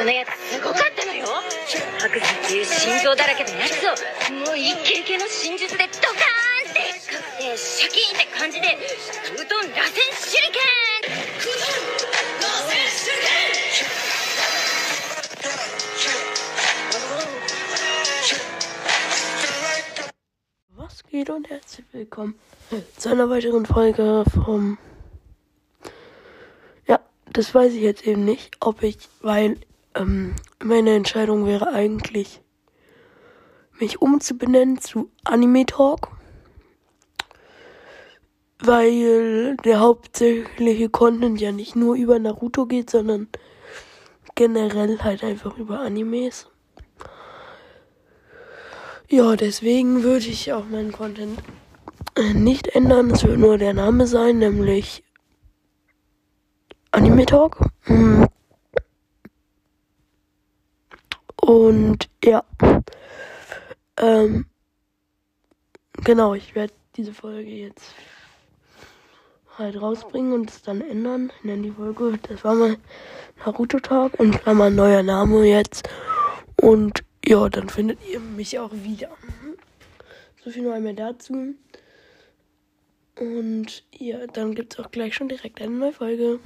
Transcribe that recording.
トのやつすごかったのよ白山っていう心臓だらけのやつをもうイケイケの真術でドカーンってかくてシャキーンって感じでうどん螺旋手裏剣 Was geht und herzlich willkommen zu einer weiteren Folge vom. Ja, das weiß ich jetzt eben nicht, ob ich, weil ähm, meine Entscheidung wäre eigentlich, mich umzubenennen zu Anime Talk. Weil der hauptsächliche Content ja nicht nur über Naruto geht, sondern generell halt einfach über Animes. Ja, deswegen würde ich auch meinen Content äh, nicht ändern. Es wird nur der Name sein, nämlich Anime Talk. Mm. Und ja. Ähm, genau, ich werde diese Folge jetzt halt rausbringen und es dann ändern. Ich nenne die Folge, das war mal Naruto Talk, in Klammern neuer Name jetzt. Und ja, dann findet ihr mich auch wieder. So viel noch einmal dazu. Und ja, dann gibt es auch gleich schon direkt eine neue Folge.